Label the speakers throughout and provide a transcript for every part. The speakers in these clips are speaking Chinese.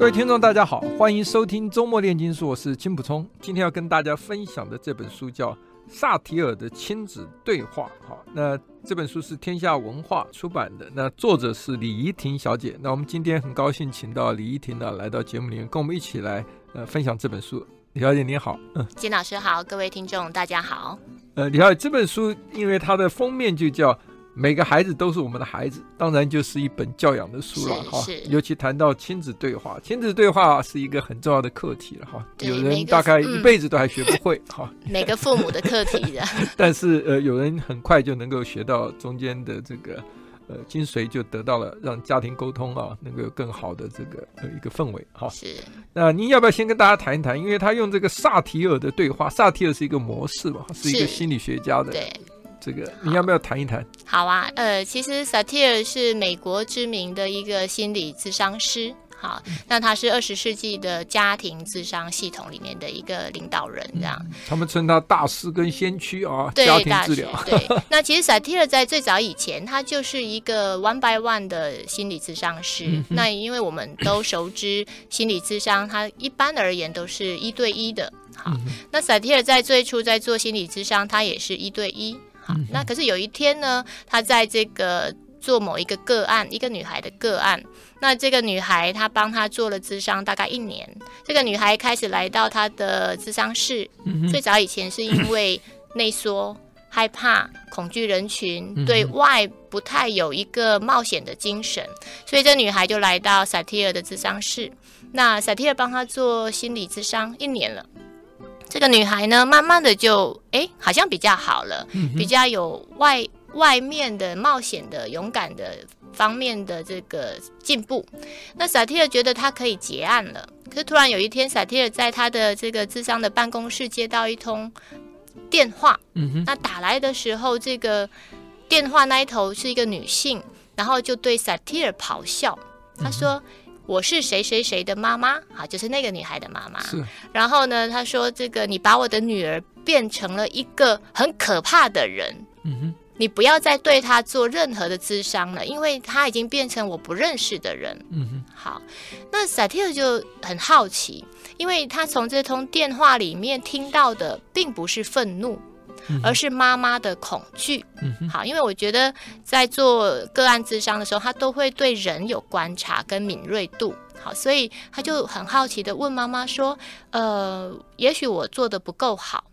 Speaker 1: 各位听众，大家好，欢迎收听周末炼金术，我是金普聪，今天要跟大家分享的这本书叫。萨提尔的亲子对话，好，那这本书是天下文化出版的，那作者是李怡婷小姐。那我们今天很高兴请到李怡婷呢来到节目里面，跟我们一起来呃分享这本书。李小姐您好，嗯，
Speaker 2: 金老师好，各位听众大家好。
Speaker 1: 呃，李小姐这本书因为它的封面就叫。每个孩子都是我们的孩子，当然就是一本教养的书了哈。尤其谈到亲子对话，亲子对话是一个很重要的课题了哈。有人大概一辈子都还学不会 哈。
Speaker 2: 每个父母的课题的。
Speaker 1: 但是呃，有人很快就能够学到中间的这个呃精髓，就得到了让家庭沟通啊能够有更好的这个呃一个氛围哈。是。那您要不要先跟大家谈一谈？因为他用这个萨提尔的对话，萨提尔是一个模式嘛，是一个心理学家的。对。这个你要不要谈一谈？
Speaker 2: 好啊，呃，其实萨提尔是美国知名的一个心理咨商师，好，那他是二十世纪的家庭智商系统里面的一个领导人，这样。嗯、
Speaker 1: 他们称他大师跟先驱啊，
Speaker 2: 对
Speaker 1: 家庭治疗。
Speaker 2: 对，那其实萨提尔在最早以前，他就是一个 one by one 的心理咨商师。嗯、那因为我们都熟知心理咨商，他一般而言都是一对一的。好，嗯、那萨提尔在最初在做心理咨商，他也是一对一。那可是有一天呢，他在这个做某一个个案，一个女孩的个案。那这个女孩，她帮他做了智商大概一年。这个女孩开始来到他的智商室，最早以前是因为内缩、害怕、恐惧人群，对外不太有一个冒险的精神，所以这女孩就来到萨提尔的智商室。那萨提尔帮她做心理智商一年了。这个女孩呢，慢慢的就哎，好像比较好了，嗯、比较有外外面的冒险的、勇敢的方面的这个进步。那萨提尔觉得他可以结案了，可是突然有一天，萨提尔在他的这个智商的办公室接到一通电话，那打来的时候，这个电话那一头是一个女性，然后就对萨提尔咆哮，她说。嗯我是谁谁谁的妈妈，好，就是那个女孩的妈妈。是。然后呢，他说：“这个你把我的女儿变成了一个很可怕的人。嗯哼。你不要再对她做任何的智商了，因为她已经变成我不认识的人。嗯哼。好，那萨提尔就很好奇，因为他从这通电话里面听到的并不是愤怒。而是妈妈的恐惧。嗯，好，因为我觉得在做个案智商的时候，他都会对人有观察跟敏锐度。好，所以他就很好奇的问妈妈说：“呃，也许我做的不够好，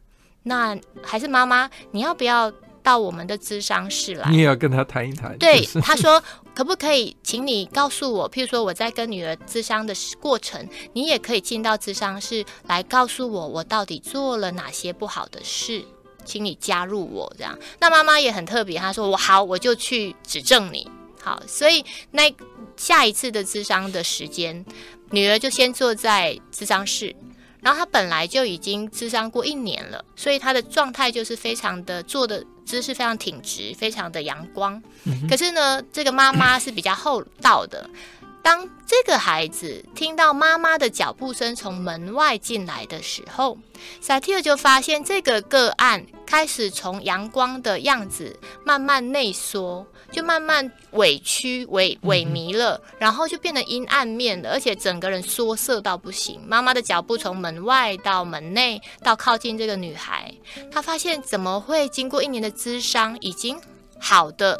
Speaker 2: 那还是妈妈，你要不要到我们的咨商室来？
Speaker 1: 你也要跟他谈一谈。”
Speaker 2: 对，他说：“可不可以，请你告诉我，譬如说我在跟女儿咨商的过程，你也可以进到咨商室来告诉我，我到底做了哪些不好的事。”请你加入我，这样。那妈妈也很特别，她说：“我好，我就去指正你。”好，所以那下一次的智商的时间，女儿就先坐在智商室，然后她本来就已经智商过一年了，所以她的状态就是非常的坐的姿势非常挺直，非常的阳光。嗯、可是呢，这个妈妈是比较厚道的。当这个孩子听到妈妈的脚步声从门外进来的时候，萨提尔就发现这个个案开始从阳光的样子慢慢内缩，就慢慢委屈、萎萎靡了，然后就变得阴暗面了，而且整个人缩色到不行。妈妈的脚步从门外到门内，到靠近这个女孩，他发现怎么会经过一年的咨商，已经好的。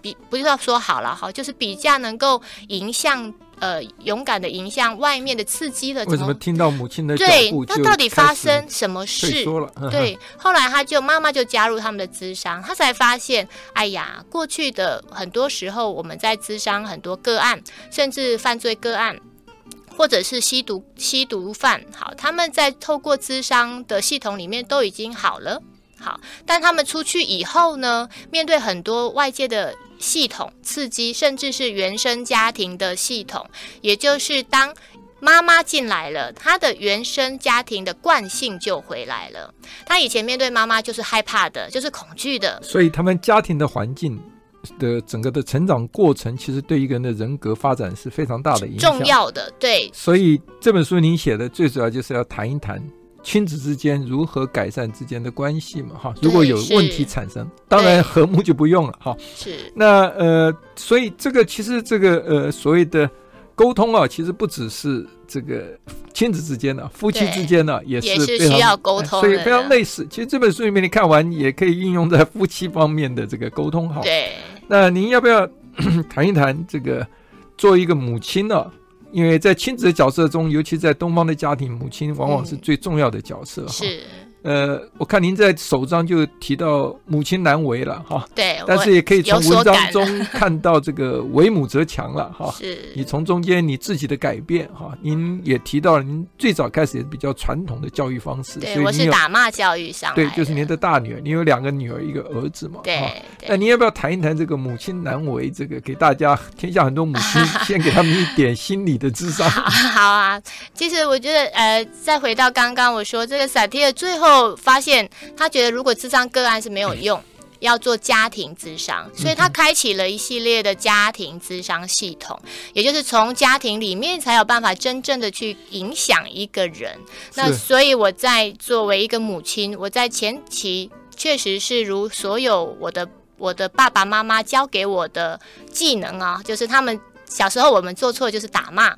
Speaker 2: 比不知道说好了哈，就是比较能够迎向呃勇敢的迎向外面的刺激了。
Speaker 1: 为什么听到母亲的
Speaker 2: 对，那到底发生什么事？对，后来他就妈妈就加入他们的咨商，他才发现，哎呀，过去的很多时候我们在咨商很多个案，甚至犯罪个案。或者是吸毒吸毒犯，好，他们在透过咨商的系统里面都已经好了，好，但他们出去以后呢，面对很多外界的系统刺激，甚至是原生家庭的系统，也就是当妈妈进来了，他的原生家庭的惯性就回来了。他以前面对妈妈就是害怕的，就是恐惧的，
Speaker 1: 所以他们家庭的环境。的整个的成长过程，其实对一个人的人格发展是非常大的影响，
Speaker 2: 重要的。对，
Speaker 1: 所以这本书您写的最主要就是要谈一谈亲子之间如何改善之间的关系嘛，哈。如果有问题产生，当然和睦就不用了，哈。
Speaker 2: 是。
Speaker 1: 那呃，所以这个其实这个呃所谓的沟通啊，其实不只是这个亲子之间的，夫妻之间呢也是
Speaker 2: 也是需要沟通，
Speaker 1: 所以非常类似。其实这本书里面你看完也可以应用在夫妻方面的这个沟通，哈。
Speaker 2: 对。
Speaker 1: 那您要不要 谈一谈这个做一个母亲呢、啊？因为在亲子的角色中，尤其在东方的家庭，母亲往往是最重要的角色。嗯、
Speaker 2: 是。
Speaker 1: 呃，我看您在首章就提到母亲难为了哈，
Speaker 2: 对，
Speaker 1: 但是也可以从文章中看到这个为母则强了哈。
Speaker 2: 是，
Speaker 1: 你从中间你自己的改变哈，您也提到了您最早开始也是比较传统的教育方式，
Speaker 2: 对，我是打骂教育上来。
Speaker 1: 对，就是您的大女儿，你有两个女儿一个儿子嘛？
Speaker 2: 对。
Speaker 1: 那您要不要谈一谈这个母亲难为这个给大家天下很多母亲 先给他们一点心理的智商？
Speaker 2: 好啊，其实我觉得呃，再回到刚刚我说这个萨提尔最后。后发现他觉得如果智商个案是没有用，要做家庭智商，所以他开启了一系列的家庭智商系统，也就是从家庭里面才有办法真正的去影响一个人。那所以我在作为一个母亲，我在前期确实是如所有我的我的爸爸妈妈教给我的技能啊，就是他们小时候我们做错就是打骂。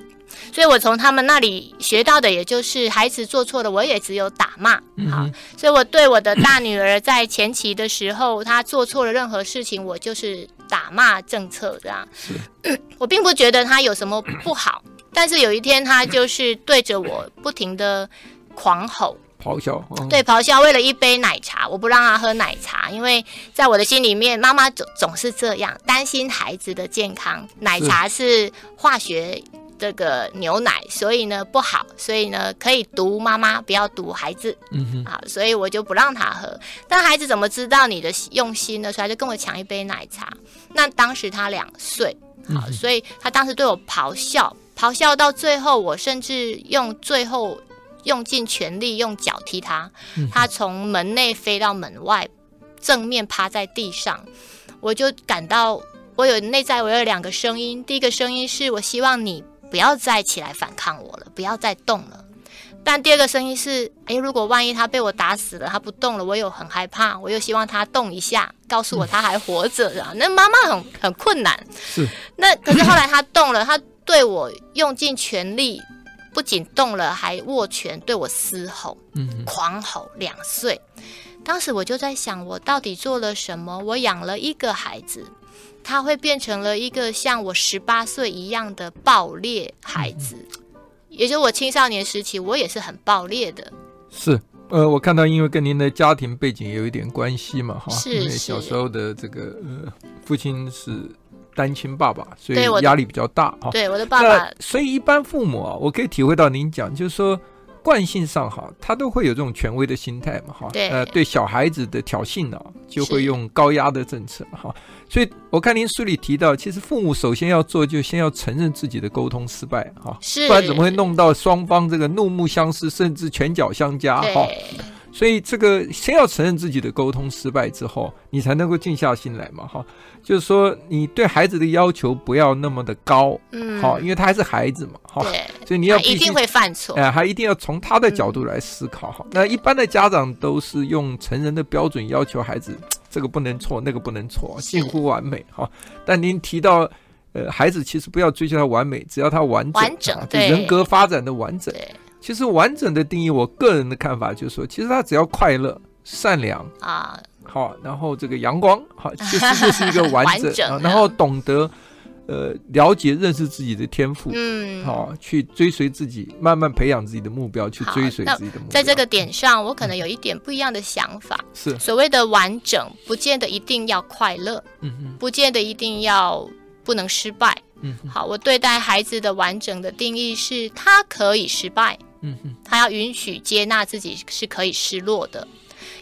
Speaker 2: 所以，我从他们那里学到的，也就是孩子做错了，我也只有打骂。好，所以我对我的大女儿在前期的时候，她做错了任何事情，我就是打骂政策这样。我并不觉得她有什么不好，但是有一天，她就是对着我不停的狂吼、
Speaker 1: 咆哮。
Speaker 2: 对，咆哮，为了一杯奶茶，我不让她喝奶茶，因为在我的心里面，妈妈总总是这样担心孩子的健康，奶茶是化学。这个牛奶，所以呢不好，所以呢可以毒妈妈，不要毒孩子。嗯哼，好，所以我就不让他喝。但孩子怎么知道你的用心呢？所以他就跟我抢一杯奶茶。那当时他两岁，好，嗯、所以他当时对我咆哮，咆哮到最后，我甚至用最后用尽全力用脚踢他，嗯、他从门内飞到门外，正面趴在地上，我就感到我有内在我有两个声音，第一个声音是我希望你。不要再起来反抗我了，不要再动了。但第二个声音是：诶，如果万一他被我打死了，他不动了，我又很害怕，我又希望他动一下，告诉我他还活着啊。那妈妈很很困难。是。那可是后来他动了，他对我用尽全力，不仅动了，还握拳对我嘶吼，嗯，狂吼。两岁，当时我就在想，我到底做了什么？我养了一个孩子。他会变成了一个像我十八岁一样的暴裂孩子，也就是我青少年时期，我也是很暴烈的。
Speaker 1: 是，呃，我看到因为跟您的家庭背景也有一点关系嘛，哈，
Speaker 2: 是，
Speaker 1: 因为小时候的这个呃，父亲是单亲爸爸，所以压力比较大，哈。
Speaker 2: 对，我的爸爸。
Speaker 1: 所以一般父母啊，我可以体会到您讲，就是说。惯性上哈，他都会有这种权威的心态嘛哈，
Speaker 2: 对，
Speaker 1: 呃，对小孩子的挑衅呢，就会用高压的政策哈，所以我看您书里提到，其实父母首先要做，就先要承认自己的沟通失败哈，不然怎么会弄到双方这个怒目相视，甚至拳脚相加哈。所以这个先要承认自己的沟通失败之后，你才能够静下心来嘛，哈，就是说你对孩子的要求不要那么的高，嗯，好，因为他还是孩子嘛，哈，对，所以你要
Speaker 2: 一定会犯错，
Speaker 1: 哎，还一定要从他的角度来思考，哈。那一般的家长都是用成人的标准要求孩子，这个不能错，那个不能错，近乎完美，哈。但您提到，呃，孩子其实不要追求他完美，只要他完整，
Speaker 2: 完整，对，
Speaker 1: 人格发展的完整。其实完整的定义，我个人的看法就是说，其实他只要快乐、善良啊，好，然后这个阳光，好，其实就是一个完整，完整然后懂得呃了解认识自己的天赋，
Speaker 2: 嗯，
Speaker 1: 好，去追随自己，慢慢培养自己的目标，去追随自己的目标。
Speaker 2: 在这个点上，我可能有一点不一样的想法。
Speaker 1: 是
Speaker 2: 所谓的完整，不见得一定要快乐，
Speaker 1: 嗯哼，
Speaker 2: 不见得一定要不能失败。
Speaker 1: 嗯哼，
Speaker 2: 好，我对待孩子的完整的定义是，他可以失败，
Speaker 1: 嗯哼，
Speaker 2: 他要允许接纳自己是可以失落的。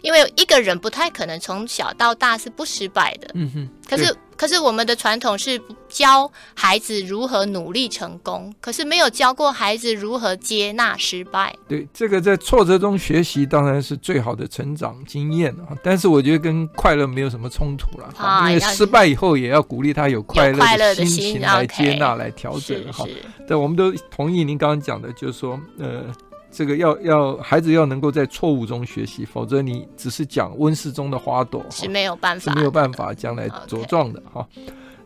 Speaker 2: 因为一个人不太可能从小到大是不失败的，
Speaker 1: 嗯哼。
Speaker 2: 可是，可是我们的传统是教孩子如何努力成功，可是没有教过孩子如何接纳失败。
Speaker 1: 对，这个在挫折中学习当然是最好的成长经验啊。但是我觉得跟快乐没有什么冲突了，
Speaker 2: 啊、
Speaker 1: 因为失败以后也要鼓励他有快乐的心情来接
Speaker 2: 纳、
Speaker 1: 来调整。哈，对，我们都同意您刚刚讲的，就是说，呃。这个要要孩子要能够在错误中学习，否则你只是讲温室中的花朵
Speaker 2: 是没有办法，
Speaker 1: 是没有办法将来茁壮的哈。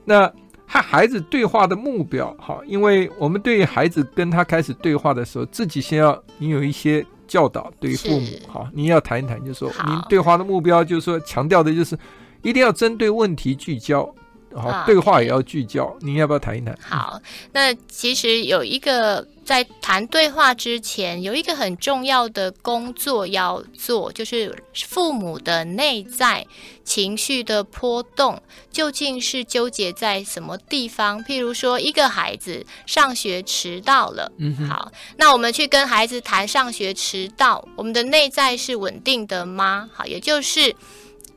Speaker 1: 那和孩子对话的目标哈，因为我们对于孩子跟他开始对话的时候，自己先要你有一些教导，对于父母哈，你要谈一谈，就是说您对话的目标，就是说强调的就是一定要针对问题聚焦。好.对话也要聚焦。您要不要谈一谈？
Speaker 2: 好，那其实有一个在谈对话之前，有一个很重要的工作要做，就是父母的内在情绪的波动究竟是纠结在什么地方？譬如说，一个孩子上学迟到了，嗯，好，那我们去跟孩子谈上学迟到，我们的内在是稳定的吗？好，也就是。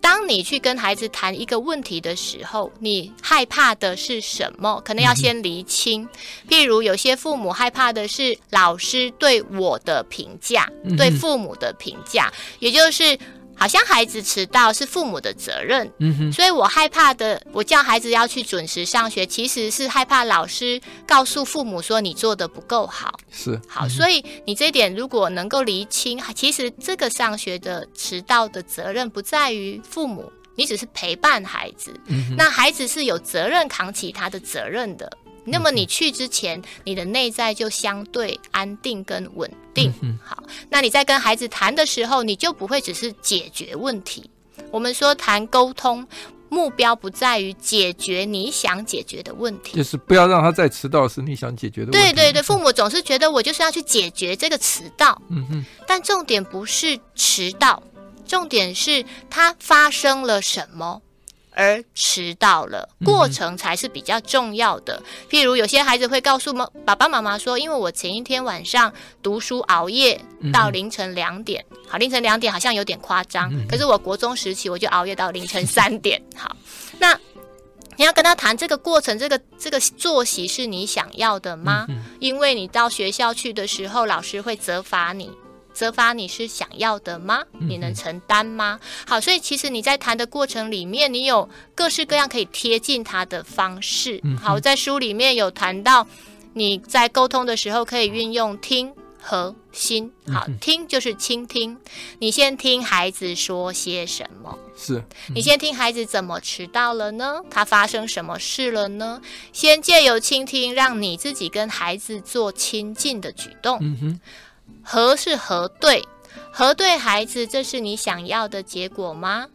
Speaker 2: 当你去跟孩子谈一个问题的时候，你害怕的是什么？可能要先厘清。嗯、譬如有些父母害怕的是老师对我的评价，嗯、对父母的评价，也就是。好像孩子迟到是父母的责任，嗯哼，所以我害怕的，我叫孩子要去准时上学，其实是害怕老师告诉父母说你做的不够好，
Speaker 1: 是。
Speaker 2: 好，所以你这一点如果能够厘清，其实这个上学的迟到的责任不在于父母，你只是陪伴孩子，那孩子是有责任扛起他的责任的。那么你去之前，你的内在就相对安定跟稳定。好，那你在跟孩子谈的时候，你就不会只是解决问题。我们说谈沟通，目标不在于解决你想解决的问题，
Speaker 1: 就是不要让他再迟到是你想解决的问题。
Speaker 2: 对对对，父母总是觉得我就是要去解决这个迟到。嗯哼，但重点不是迟到，重点是他发生了什么。而迟到了，过程才是比较重要的。嗯、譬如有些孩子会告诉妈爸爸妈妈说：“因为我前一天晚上读书熬夜到凌晨两点，嗯、好，凌晨两点好像有点夸张，嗯、可是我国中时期我就熬夜到凌晨三点。好，那你要跟他谈这个过程，这个这个作息是你想要的吗？嗯、因为你到学校去的时候，老师会责罚你。”责罚你是想要的吗？你能承担吗？好，所以其实你在谈的过程里面，你有各式各样可以贴近他的方式。好，在书里面有谈到，你在沟通的时候可以运用听和心。好，听就是倾听，你先听孩子说些什么？
Speaker 1: 是
Speaker 2: 你先听孩子怎么迟到了呢？他发生什么事了呢？先借由倾听，让你自己跟孩子做亲近的举动。嗯哼。核是核对，核对孩子，这是你想要的结果吗？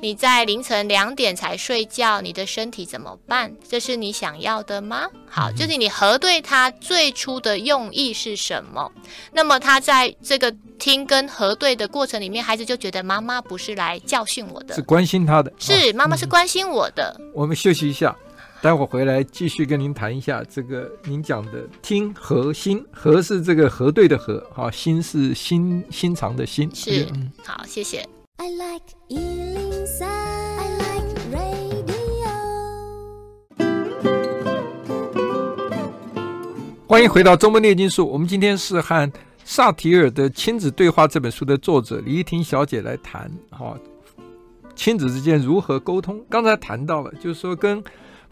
Speaker 2: 你在凌晨两点才睡觉，你的身体怎么办？这是你想要的吗？好，就是你核对他最初的用意是什么？那么他在这个听跟核对的过程里面，孩子就觉得妈妈不是来教训我的，
Speaker 1: 是关心他的，
Speaker 2: 是妈妈是关心我的。
Speaker 1: 嗯，我们休息一下。待会儿回来继续跟您谈一下这个您讲的听和心，和是这个核对的和，哈，心是心心肠的心。
Speaker 2: 是，嗯，好，谢谢。I like 103, I like radio。
Speaker 1: 欢迎回到周末炼金术，我们今天是和萨提尔的亲子对话这本书的作者李依婷小姐来谈，哈，亲子之间如何沟通。刚才谈到了，就是说跟。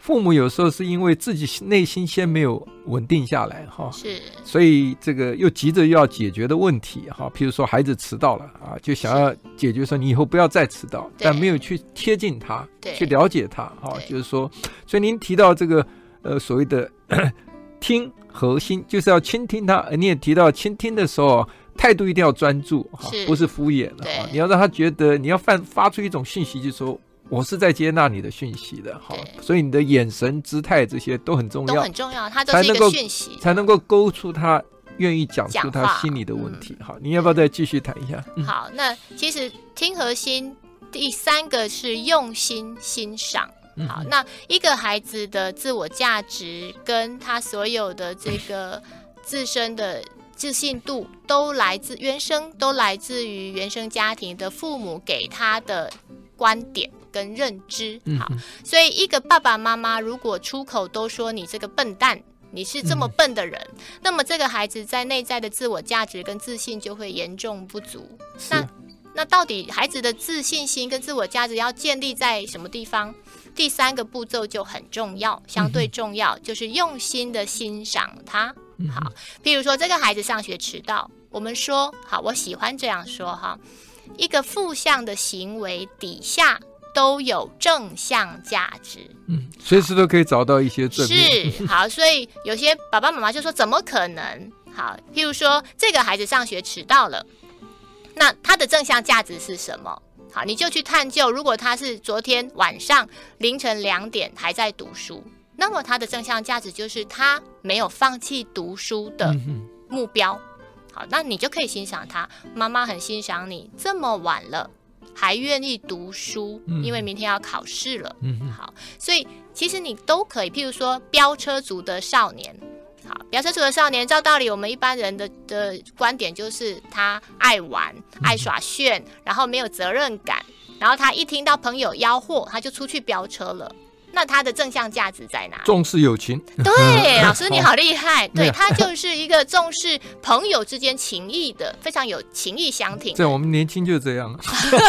Speaker 1: 父母有时候是因为自己内心先没有稳定下来，哈，是，所以这个又急着要解决的问题，哈，譬如说孩子迟到了啊，就想要解决说你以后不要再迟到，但没有去贴近他，去了解他，哈，就是说，所以您提到这个呃所谓的 听核心，就是要倾听他，而你也提到倾听的时候态度一定要专注，哈，不是敷衍的，哈，你要让他觉得你要发发出一种信息，就是说。我是在接纳你的讯息的，好，所以你的眼神、姿态这些都很重要，
Speaker 2: 都很重要，它都是一个讯息，
Speaker 1: 才能够勾出他愿意讲出他心里的问题。好，你要不要再继续谈一下？
Speaker 2: 好，那其实听核心第三个是用心欣赏。好，那一个孩子的自我价值跟他所有的这个 自身的自信度，都来自原生，都来自于原生家庭的父母给他的观点跟认知。好，所以一个爸爸妈妈如果出口都说你这个笨蛋，你是这么笨的人，那么这个孩子在内在的自我价值跟自信就会严重不足。那那到底孩子的自信心跟自我价值要建立在什么地方？第三个步骤就很重要，相对重要，嗯、就是用心的欣赏他。嗯、好，譬如说这个孩子上学迟到，我们说好，我喜欢这样说哈，一个负向的行为底下都有正向价值。
Speaker 1: 嗯，随时都可以找到一些正面。
Speaker 2: 是好，所以有些爸爸妈妈就说怎么可能？好，譬如说这个孩子上学迟到了，那他的正向价值是什么？好，你就去探究，如果他是昨天晚上凌晨两点还在读书，那么他的正向价值就是他没有放弃读书的目标。好，那你就可以欣赏他，妈妈很欣赏你这么晚了还愿意读书，因为明天要考试了。嗯好，所以其实你都可以，譬如说飙车族的少年。好，飙车族的少年，照道理，我们一般人的的观点就是他爱玩、爱耍炫，然后没有责任感，然后他一听到朋友吆喝，他就出去飙车了。那它的正向价值在哪？
Speaker 1: 重视友情。
Speaker 2: 对，老师你好厉害。哦、对，他就是一个重视朋友之间情谊的，非常有情谊相挺。
Speaker 1: 在我们年轻就是这样。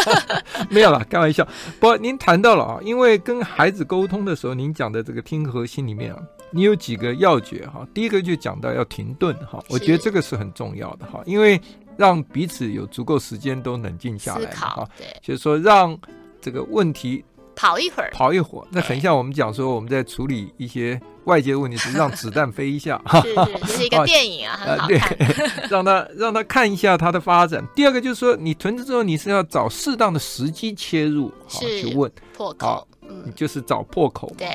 Speaker 1: 没有啦，开玩笑。不过您谈到了啊，因为跟孩子沟通的时候，您讲的这个听核心里面啊。你有几个要诀哈？第一个就讲到要停顿哈，我觉得这个是很重要的哈，因为让彼此有足够时间都冷静下来哈，对，就是说让这个问题
Speaker 2: 跑一会儿，
Speaker 1: 跑一会儿，那很像我们讲说我们在处理一些外界的问题时，让子弹飞一下。哈，
Speaker 2: 是是，这是一个电影啊，很好看，
Speaker 1: 对，让他让他看一下它的发展。第二个就是说，你囤积之后，你是要找适当的时机切入，好去问。
Speaker 2: 破口，
Speaker 1: 就是找破口，对，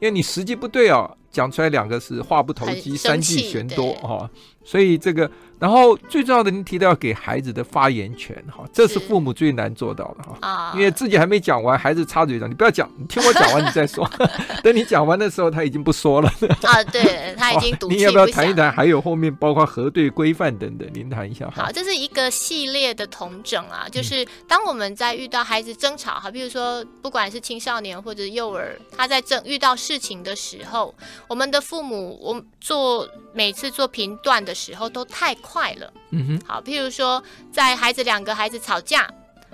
Speaker 1: 因为你时机不对哦。讲出来两个是话不投机，三句嫌多哈，所以这个，然后最重要的，您提到要给孩子的发言权哈，这是父母最难做到的哈，因为自己还没讲完，孩子插嘴讲，你不要讲，你听我讲完你再说，等你讲完的时候他已经不说了
Speaker 2: 啊，对，他已经赌气。
Speaker 1: 你要不要谈一谈？还有后面包括核对规范等等，您谈一下。
Speaker 2: 好，这是一个系列的同整啊，就是当我们在遇到孩子争吵哈，比如说不管是青少年或者幼儿，他在争遇到事情的时候。我们的父母，我做每次做评断的时候都太快了。嗯哼，好，譬如说，在孩子两个孩子吵架，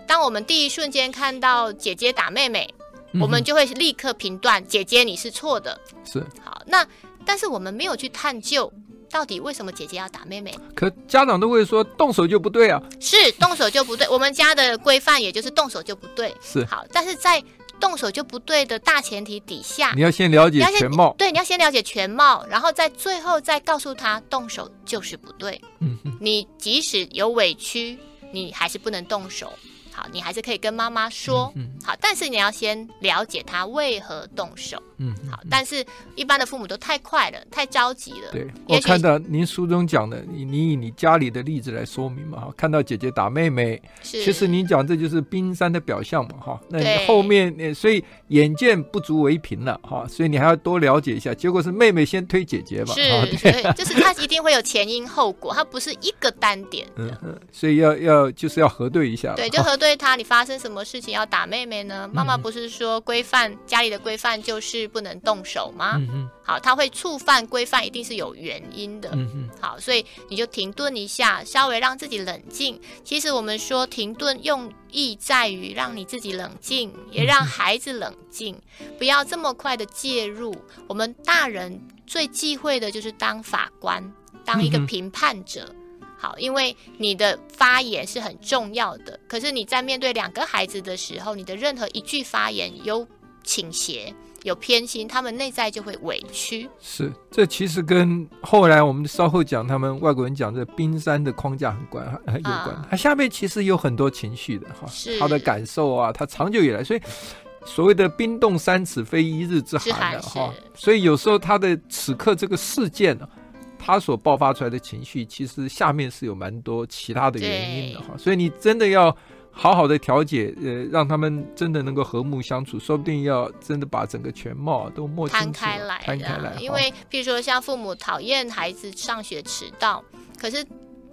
Speaker 2: 当我们第一瞬间看到姐姐打妹妹，嗯、我们就会立刻评断姐姐你是错的。
Speaker 1: 是，
Speaker 2: 好，那但是我们没有去探究到底为什么姐姐要打妹妹。
Speaker 1: 可家长都会说动手就不对啊。
Speaker 2: 是，动手就不对。我们家的规范也就是动手就不对。
Speaker 1: 是，
Speaker 2: 好，但是在。动手就不对的大前提底下，
Speaker 1: 你要先了解全貌。
Speaker 2: 对，你要先了解全貌，然后在最后再告诉他动手就是不对。嗯哼，你即使有委屈，你还是不能动手。好，你还是可以跟妈妈说，嗯、好，但是你要先了解他为何动手。嗯，好，但是一般的父母都太快了，太着急了。
Speaker 1: 对，我看到您书中讲的，你你以你家里的例子来说明嘛，哈，看到姐姐打妹妹，是其实您讲这就是冰山的表象嘛，哈，那你后面，所以眼见不足为凭了，哈，所以你还要多了解一下。结果是妹妹先推姐姐嘛，
Speaker 2: 是，对，就是他一定会有前因后果，他不是一个单点。
Speaker 1: 嗯嗯，所以要要就是要核对一下，
Speaker 2: 对，就核。对他，你发生什么事情要打妹妹呢？妈妈不是说规范家里的规范就是不能动手吗？嗯好，他会触犯规范，一定是有原因的。嗯好，所以你就停顿一下，稍微让自己冷静。其实我们说停顿用意在于让你自己冷静，也让孩子冷静，不要这么快的介入。我们大人最忌讳的就是当法官，当一个评判者。好，因为你的发言是很重要的。可是你在面对两个孩子的时候，你的任何一句发言有倾斜、有偏心，他们内在就会委屈。
Speaker 1: 是，这其实跟后来我们稍后讲，他们外国人讲这冰山的框架很关，很有关。它、啊、下面其实有很多情绪的哈，是他的感受啊，他长久以来，所以所谓的冰冻三尺非一日之寒的哈，所以有时候他的此刻这个事件呢，他所爆发出来的情绪，其实下面是有蛮多其他的原因的哈，所以你真的要好好的调解，呃，让他们真的能够和睦相处，说不定要真的把整个全貌都摸清楚，
Speaker 2: 摊开来，
Speaker 1: 摊开来，
Speaker 2: 因为譬如说像父母讨厌孩子上学迟到，可是。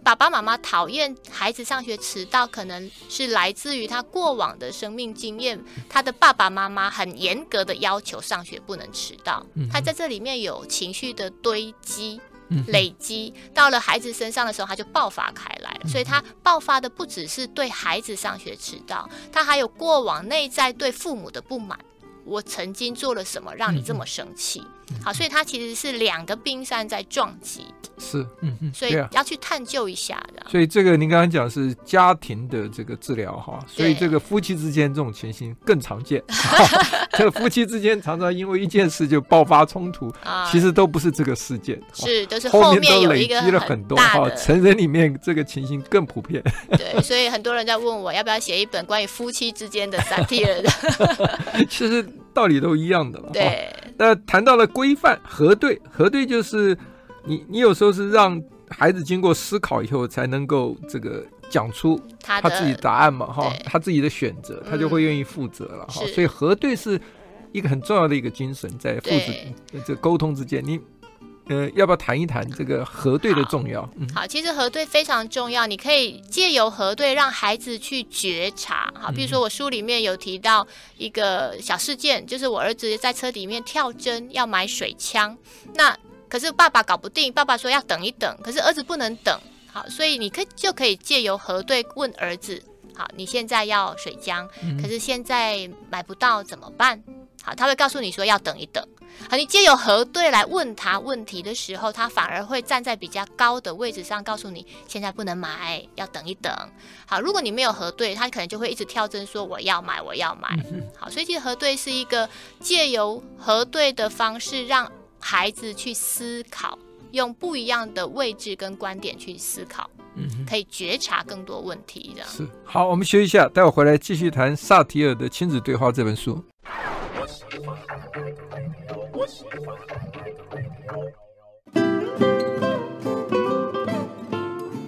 Speaker 2: 爸爸妈妈讨厌孩子上学迟到，可能是来自于他过往的生命经验。他的爸爸妈妈很严格的要求上学不能迟到，他在这里面有情绪的堆积、累积，到了孩子身上的时候，他就爆发开来了。所以，他爆发的不只是对孩子上学迟到，他还有过往内在对父母的不满。我曾经做了什么让你这么生气？好，所以它其实是两个冰山在撞击。
Speaker 1: 是，嗯嗯，
Speaker 2: 所以要去探究一下的。
Speaker 1: 所以这个您刚刚讲是家庭的这个治疗哈，所以这个夫妻之间这种情形更常见。这个夫妻之间常常因为一件事就爆发冲突，其实都不是这个事件，
Speaker 2: 是都是后面都累积
Speaker 1: 了很多哈。成人里面这个情形更普遍。
Speaker 2: 对，所以很多人在问我要不要写一本关于夫妻之间的萨提尔的。
Speaker 1: 其实道理都一样的
Speaker 2: 了。对。
Speaker 1: 那谈到了规范核对，核对就是。你你有时候是让孩子经过思考以后才能够这个讲出他自己答案嘛哈，他自己的选择，他就会愿意负责了哈。所以核对是一个很重要的一个精神，在父子这沟通之间，你呃要不要谈一谈这个核对的重要？嗯，
Speaker 2: 好，其实核对非常重要，你可以借由核对让孩子去觉察。好，比如说我书里面有提到一个小事件，就是我儿子在车里面跳针要买水枪，那。可是爸爸搞不定，爸爸说要等一等，可是儿子不能等，好，所以你可以就可以借由核对问儿子，好，你现在要水枪，可是现在买不到怎么办？好，他会告诉你说要等一等，好，你借由核对来问他问题的时候，他反而会站在比较高的位置上告诉你现在不能买，要等一等。好，如果你没有核对，他可能就会一直跳针说我要买，我要买。好，所以其实核对是一个借由核对的方式让。孩子去思考，用不一样的位置跟观点去思考，嗯，可以觉察更多问题这样。
Speaker 1: 是，好，我们休息一下，待会回来继续谈萨提尔的亲子对话这本书。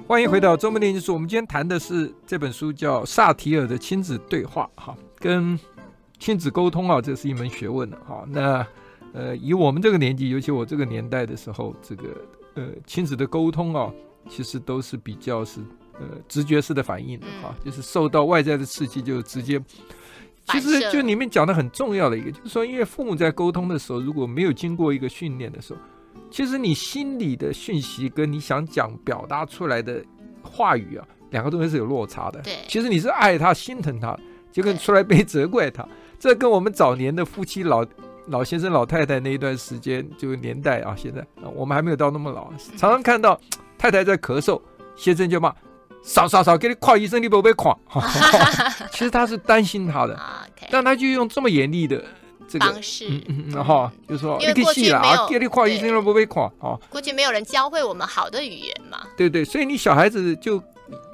Speaker 1: 欢迎回到周末练习术，我们今天谈的是这本书叫《萨提尔的亲子对话》哈，跟亲子沟通啊，这是一门学问的哈。那呃，以我们这个年纪，尤其我这个年代的时候，这个呃亲子的沟通啊，其实都是比较是呃直觉式的反应的哈，就是受到外在的刺激就直接。其实就里面讲的很重要的一个，就是说，因为父母在沟通的时候，如果没有经过一个训练的时候，其实你心里的讯息跟你想讲表达出来的话语啊，两个东西是有落差的。
Speaker 2: 对，
Speaker 1: 其实你是爱他、心疼他，结果出来被责怪他，这跟我们早年的夫妻老。老先生、老太太那一段时间，就年代啊，现在我们还没有到那么老，常常看到太太在咳嗽，先生就骂：“少少少，给你夸医生，你不被夸。”其实他是担心他的，但他就用这么严厉的这个
Speaker 2: 方式，
Speaker 1: 嗯嗯，哈，就说
Speaker 2: 因为过去没有
Speaker 1: 给你夸医生，不被夸，哦，
Speaker 2: 过去没有人教会我们好的语言嘛，
Speaker 1: 对对，所以你小孩子就。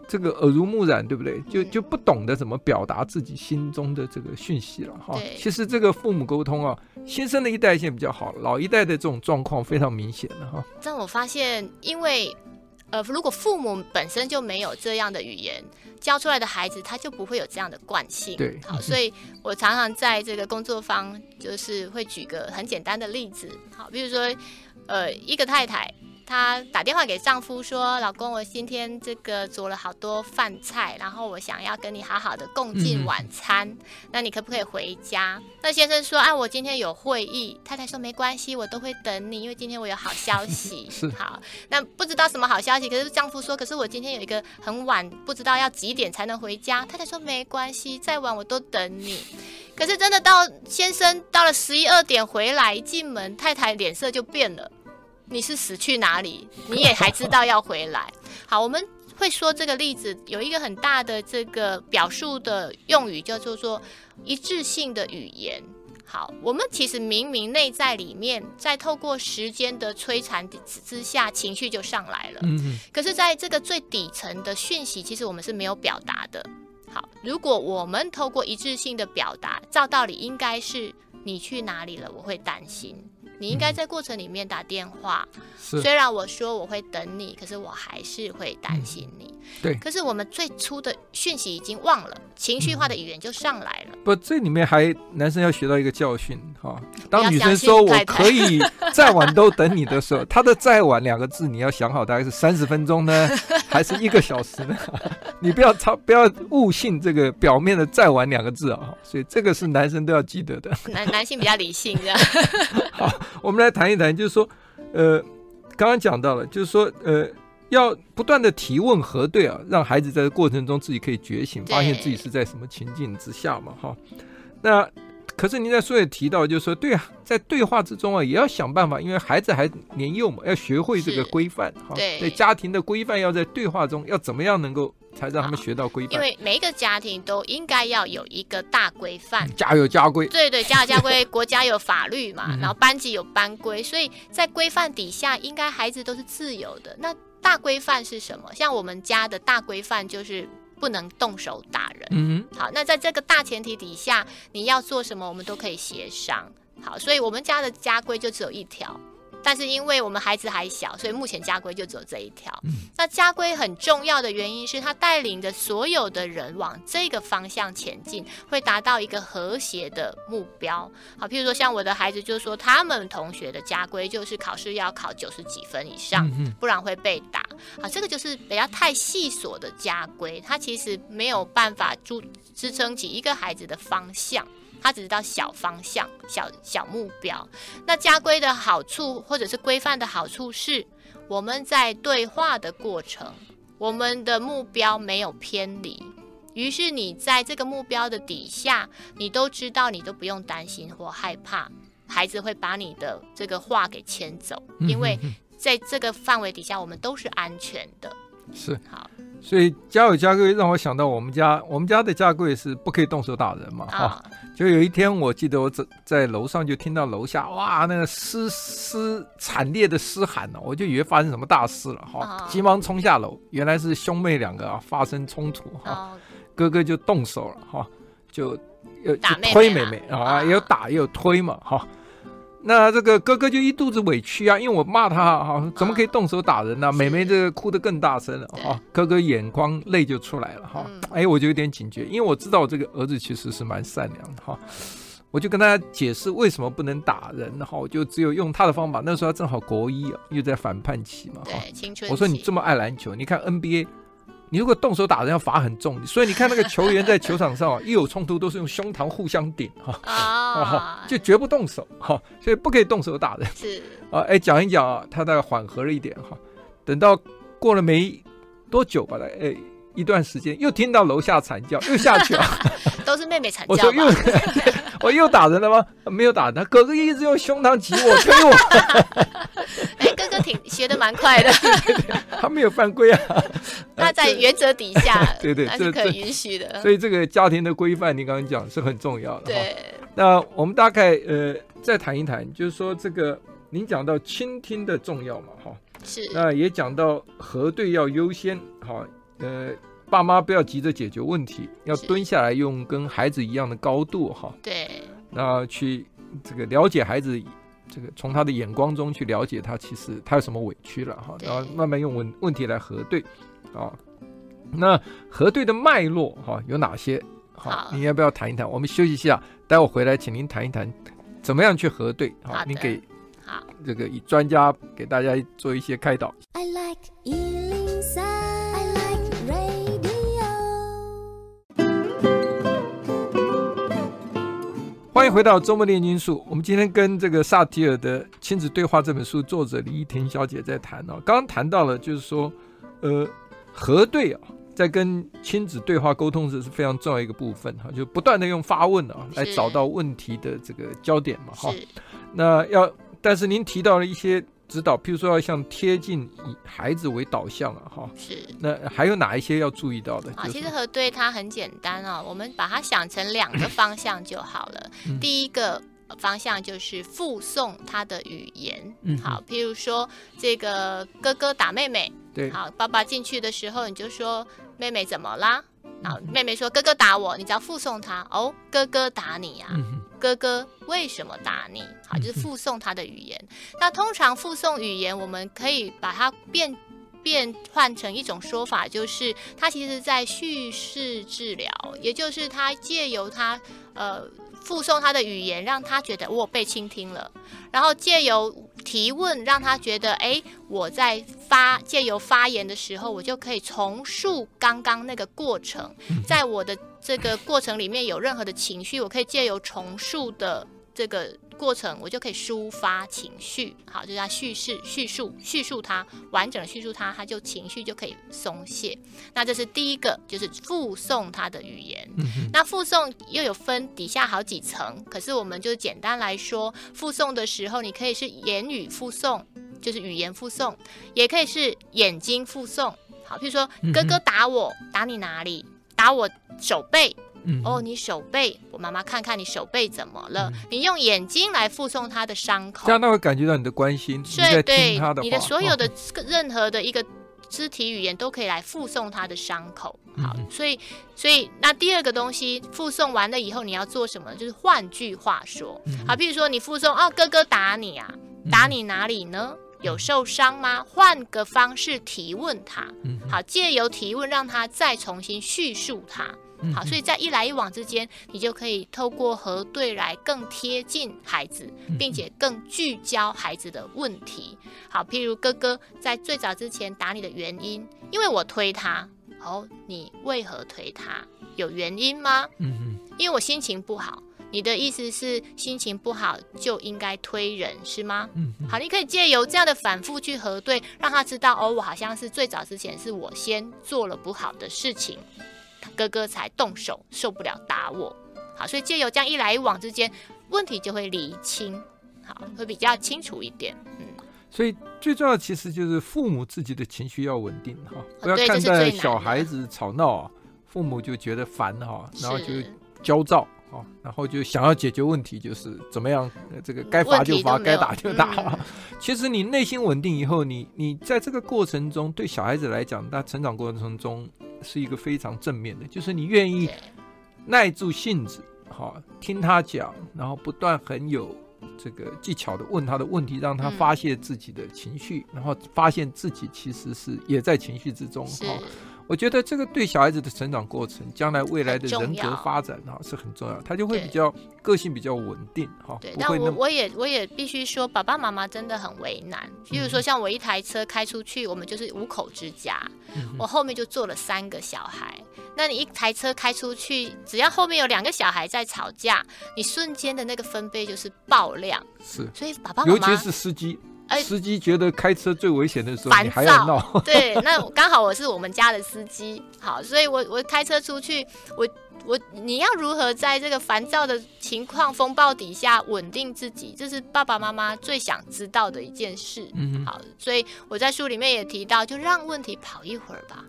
Speaker 1: 这个耳濡目染，对不对？就就不懂得怎么表达自己心中的这个讯息了哈。其实这个父母沟通啊，新生的一代现在比较好，老一代的这种状况非常明显的哈。
Speaker 2: 但我发现，因为呃，如果父母本身就没有这样的语言，教出来的孩子他就不会有这样的惯性。
Speaker 1: 对，
Speaker 2: 好，所以我常常在这个工作方就是会举个很简单的例子，好，比如说呃，一个太太。她打电话给丈夫说：“老公，我今天这个做了好多饭菜，然后我想要跟你好好的共进晚餐，嗯、那你可不可以回家？”那先生说：“啊，我今天有会议。”太太说：“没关系，我都会等你，因为今天我有好消息。”是好，那不知道什么好消息，可是丈夫说：“可是我今天有一个很晚，不知道要几点才能回家。”太太说：“没关系，再晚我都等你。”可是真的到先生到了十一二点回来，一进门，太太脸色就变了。你是死去哪里？你也还知道要回来。好，我们会说这个例子有一个很大的这个表述的用语，叫做说一致性的语言。好，我们其实明明内在里面，在透过时间的摧残之下，情绪就上来了。嗯嗯。可是，在这个最底层的讯息，其实我们是没有表达的。好，如果我们透过一致性的表达，照道理应该是你去哪里了，我会担心。你应该在过程里面打电话。
Speaker 1: 是
Speaker 2: 虽然我说我会等你，可是我还是会担心你。
Speaker 1: 嗯、对。
Speaker 2: 可是我们最初的讯息已经忘了，情绪化的语言就上来了。
Speaker 1: 不，这里面还男生要学到一个教训哈。当女生说我可以再晚都等你的时候，她的“再晚”两个字你要想好，大概是三十分钟呢，还是一个小时呢？你不要超，不要误信这个表面的“再晚”两个字啊。所以这个是男生都要记得的。
Speaker 2: 男男性比较理性的。
Speaker 1: 好，我们来谈一谈，就是说，呃。刚刚讲到了，就是说，呃，要不断的提问核对啊，让孩子在这过程中自己可以觉醒，发现自己是在什么情境之下嘛，哈。那可是您在书也提到，就是说，对啊，在对话之中啊，也要想办法，因为孩子还年幼嘛，要学会这个规范，哈。对家庭的规范要在对话中要怎么样能够。才让他们学到规范，
Speaker 2: 因为每一个家庭都应该要有一个大规范，
Speaker 1: 家有家规，
Speaker 2: 对对，家有家规，国家有法律嘛，然后班级有班规，所以在规范底下，应该孩子都是自由的。那大规范是什么？像我们家的大规范就是不能动手打人。嗯，好，那在这个大前提底下，你要做什么，我们都可以协商。好，所以我们家的家规就只有一条。但是因为我们孩子还小，所以目前家规就只有这一条。嗯、那家规很重要的原因是，他带领着所有的人往这个方向前进，会达到一个和谐的目标。好，譬如说像我的孩子，就说他们同学的家规就是考试要考九十几分以上，不然会被打。好，这个就是不要太细琐的家规，它其实没有办法支支撑起一个孩子的方向。他只知道小方向、小小目标。那家规的好处，或者是规范的好处是，我们在对话的过程，我们的目标没有偏离。于是你在这个目标的底下，你都知道，你都不用担心或害怕，孩子会把你的这个话给牵走，因为在这个范围底下，我们都是安全的。
Speaker 1: 是
Speaker 2: 好。
Speaker 1: 所以家有家规让我想到我们家，我们家的家规是不可以动手打人嘛，哈、哦。就有一天我记得我在在楼上就听到楼下哇那个嘶嘶惨烈的嘶喊呢，我就以为发生什么大事了哈，急忙冲下楼，原来是兄妹两个啊发生冲突哈，哥哥就动手了哈，就又推妹妹啊，也有打也有推嘛哈。那这个哥哥就一肚子委屈啊，因为我骂他哈，怎么可以动手打人呢？妹妹这个哭得更大声了哈，哥哥眼眶泪就出来了哈。哎，我就有点警觉，因为我知道我这个儿子其实是蛮善良的哈。我就跟他解释为什么不能打人哈，我就只有用他的方法。那时候他正好国一啊，又在反叛期嘛哈。我说你这么爱篮球，你看 NBA。你如果动手打人要罚很重，所以你看那个球员在球场上啊，一有冲突都是用胸膛互相顶哈，啊，就绝不动手哈，所以不可以动手打人。是啊，哎，讲一讲啊，他大概缓和了一点哈。等到过了没多久吧，哎，一段时间又听到楼下惨叫，又下去了，
Speaker 2: 都是妹妹惨叫。
Speaker 1: 我说又，我又打人了吗？没有打他，哥哥一直用胸膛挤我，推我。
Speaker 2: 哎，哥哥挺学得蛮快的，
Speaker 1: 他没有犯规啊。
Speaker 2: 那在原则底下，
Speaker 1: 对对，
Speaker 2: 那是可以允许的。
Speaker 1: 所以这个家庭的规范，你刚刚讲是很重要的。
Speaker 2: 对。
Speaker 1: 那我们大概呃再谈一谈，就是说这个您讲到倾听的重要嘛，哈。是。那也讲到核对要优先，哈，呃，爸妈不要急着解决问题，要蹲下来用跟孩子一样的高度，哈。对。那去这个了解孩子。这个从他的眼光中去了解他，其实他有什么委屈了哈，然后慢慢用问问题来核对，啊，那核对的脉络哈有哪些？好，你要不要谈一谈？我们休息一下，待会回来请您谈一谈，怎么样去核对？好，您给好这个以专家给大家做一些开导。I like 迎回到周末炼金术。我们今天跟这个萨提尔的亲子对话这本书作者李依婷小姐在谈哦。刚刚谈到了，就是说，呃，核对啊，在跟亲子对话沟通时是非常重要一个部分哈，就不断的用发问啊来找到问题的这个焦点嘛哈。那要，但是您提到了一些。指导，譬如说要像贴近以孩子为导向啊，哈，是。那还有哪一些要注意到的？
Speaker 2: 啊，其实核对它很简单哦，我们把它想成两个方向就好了。嗯、第一个方向就是附送他的语言，嗯，好，譬如说这个哥哥打妹妹，
Speaker 1: 对，
Speaker 2: 好，爸爸进去的时候，你就说妹妹怎么啦？然后妹妹说哥哥打我，你只要附送他哦，哥哥打你呀、啊，
Speaker 1: 嗯、
Speaker 2: 哥哥为什么打你？好，就是附送他的语言。嗯、那通常附送语言，我们可以把它变变换成一种说法，就是他其实在叙事治疗，也就是他借由他呃。复诵他的语言，让他觉得我被倾听了，然后借由提问，让他觉得，哎，我在发借由发言的时候，我就可以重述刚刚那个过程，在我的这个过程里面有任何的情绪，我可以借由重述的这个。过程我就可以抒发情绪，好，就是他叙事、叙述、叙述他完整的叙述他，他就情绪就可以松懈。那这是第一个，就是附送他的语言。嗯、那附送又有分底下好几层，可是我们就简单来说，附送的时候，你可以是言语附送，就是语言附送，也可以是眼睛附送。好，譬如说哥哥打我，打你哪里？打我手背。嗯、哦，你手背，我妈妈看看你手背怎么了？嗯、你用眼睛来附送他的伤口，
Speaker 1: 这样他会感觉到你的关心，
Speaker 2: 对
Speaker 1: 他的
Speaker 2: 你的所有的任何的一个肢体语言都可以来附送他的伤口。好，嗯、所以所以那第二个东西附送完了以后，你要做什么？就是换句话说，嗯、好，比如说你附送哦，哥哥打你啊，打你哪里呢？有受伤吗？换个方式提问他，好，借由提问让他再重新叙述他。好，所以在一来一往之间，你就可以透过核对来更贴近孩子，并且更聚焦孩子的问题。好，譬如哥哥在最早之前打你的原因，因为我推他。哦，你为何推他？有原因吗？嗯哼，因为我心情不好。你的意思是心情不好就应该推人是吗？嗯，好，你可以借由这样的反复去核对，让他知道哦，我好像是最早之前是我先做了不好的事情。哥哥才动手，受不了打我。好，所以借由这样一来一往之间，问题就会厘清，好，会比较清楚一点。嗯，所以
Speaker 1: 最重要其实就是父母自己的情绪要稳定哈，不要看待小孩子吵闹啊，父母就觉得烦哈，然后就焦躁啊，然后就想要解决问题，就是怎么样这个该罚就罚，该打就打。嗯、其实你内心稳定以后，你你在这个过程中，对小孩子来讲，他成长过程中。是一个非常正面的，就是你愿意耐住性子，好听他讲，然后不断很有这个技巧的问他的问题，让他发泄自己的情绪，然后发现自己其实是也在情绪之中，哈。我觉得这个对小孩子的成长过程，将来未来的人格发展哈是很重要，他就会比较个性比较稳定哈。
Speaker 2: 对，那我我也我也必须说，爸爸妈妈真的很为难。比如说像我一台车开出去，我们就是五口之家，我后面就坐了三个小孩。那你一台车开出去，只要后面有两个小孩在吵架，你瞬间的那个分贝就是爆量。
Speaker 1: 是，
Speaker 2: 所以爸爸妈妈
Speaker 1: 尤其是司机。司机觉得开车最危险的时候，你还要闹。
Speaker 2: 对，那刚好我是我们家的司机，好，所以我我开车出去，我我你要如何在这个烦躁的情况风暴底下稳定自己，这是爸爸妈妈最想知道的一件事。嗯，好，所以我在书里面也提到，就让问题跑一会儿吧。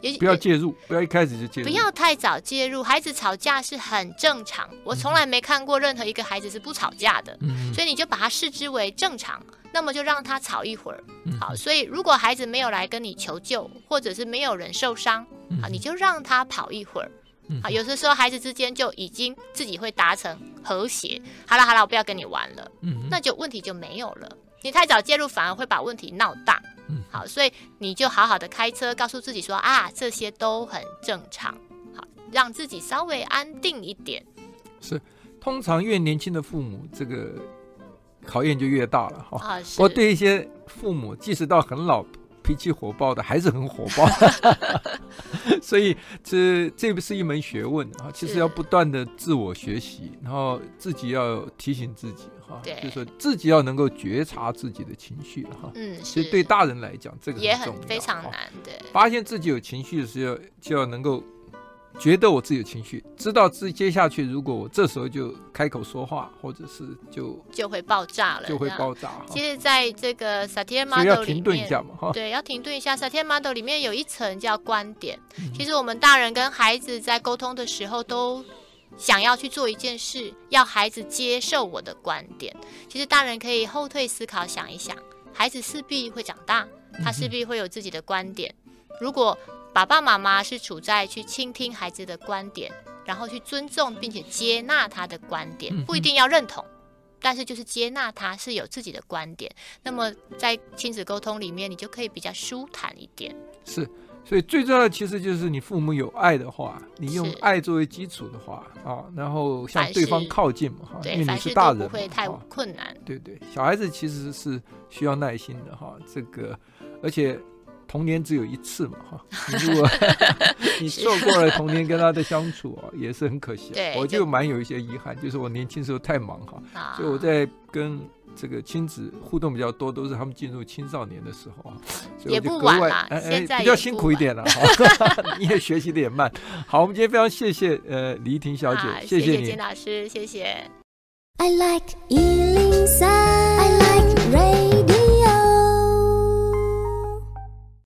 Speaker 1: 也不要介入，不要一开始就介入，
Speaker 2: 不要太早介入。孩子吵架是很正常，我从来没看过任何一个孩子是不吵架的，嗯、所以你就把它视之为正常，那么就让他吵一会儿。嗯、好，所以如果孩子没有来跟你求救，或者是没有人受伤，好，你就让他跑一会儿。好，有的时候孩子之间就已经自己会达成和谐。好了好了，我不要跟你玩了，嗯、那就问题就没有了。你太早介入，反而会把问题闹大。嗯，好，所以你就好好的开车，告诉自己说啊，这些都很正常，好，让自己稍微安定一点。
Speaker 1: 是，通常越年轻的父母，这个考验就越大了哈。啊，是。我对一些父母，即使到很老，脾气火爆的，还是很火爆。所以这这不是一门学问啊，其实要不断的自我学习，然后自己要提醒自己。哈，就是说自己要能够觉察自己的情绪哈。嗯，其实对大人来讲，这个
Speaker 2: 也很非常难。对，
Speaker 1: 发现自己有情绪的时候，就要能够觉得我自己有情绪，知道自己接下去，如果我这时候就开口说话，或者是就
Speaker 2: 就会爆炸了，
Speaker 1: 就会爆炸。
Speaker 2: 其实，在这个萨提尔 model 里面，
Speaker 1: 要停顿一下嘛，哈，
Speaker 2: 对，要停顿一下。萨提尔 model 里面有一层叫观点。其实我们大人跟孩子在沟通的时候都。想要去做一件事，要孩子接受我的观点。其实大人可以后退思考，想一想，孩子势必会长大，他势必会有自己的观点。如果爸爸妈妈是处在去倾听孩子的观点，然后去尊重并且接纳他的观点，不一定要认同，但是就是接纳他是有自己的观点。那么在亲子沟通里面，你就可以比较舒坦一点。
Speaker 1: 是。所以最重要的其实就是你父母有爱的话，你用爱作为基础的话啊，然后向对方靠近嘛哈，因为你是大人，
Speaker 2: 不会太困难。
Speaker 1: 对对，小孩子其实是需要耐心的哈，这个而且童年只有一次嘛哈，你 如果 你错过了童年跟他的相处啊，也是很可惜。我就蛮有一些遗憾，就是我年轻时候太忙哈，所以我在跟。这个亲子互动比较多，都是他们进入青少年的时候啊，所以我就格外哎哎比较辛苦一点了哈。你也学习的也慢。好，我们今天非常谢谢呃黎婷小姐，谢谢你，
Speaker 2: 金老师，谢谢。
Speaker 3: I like 103, I like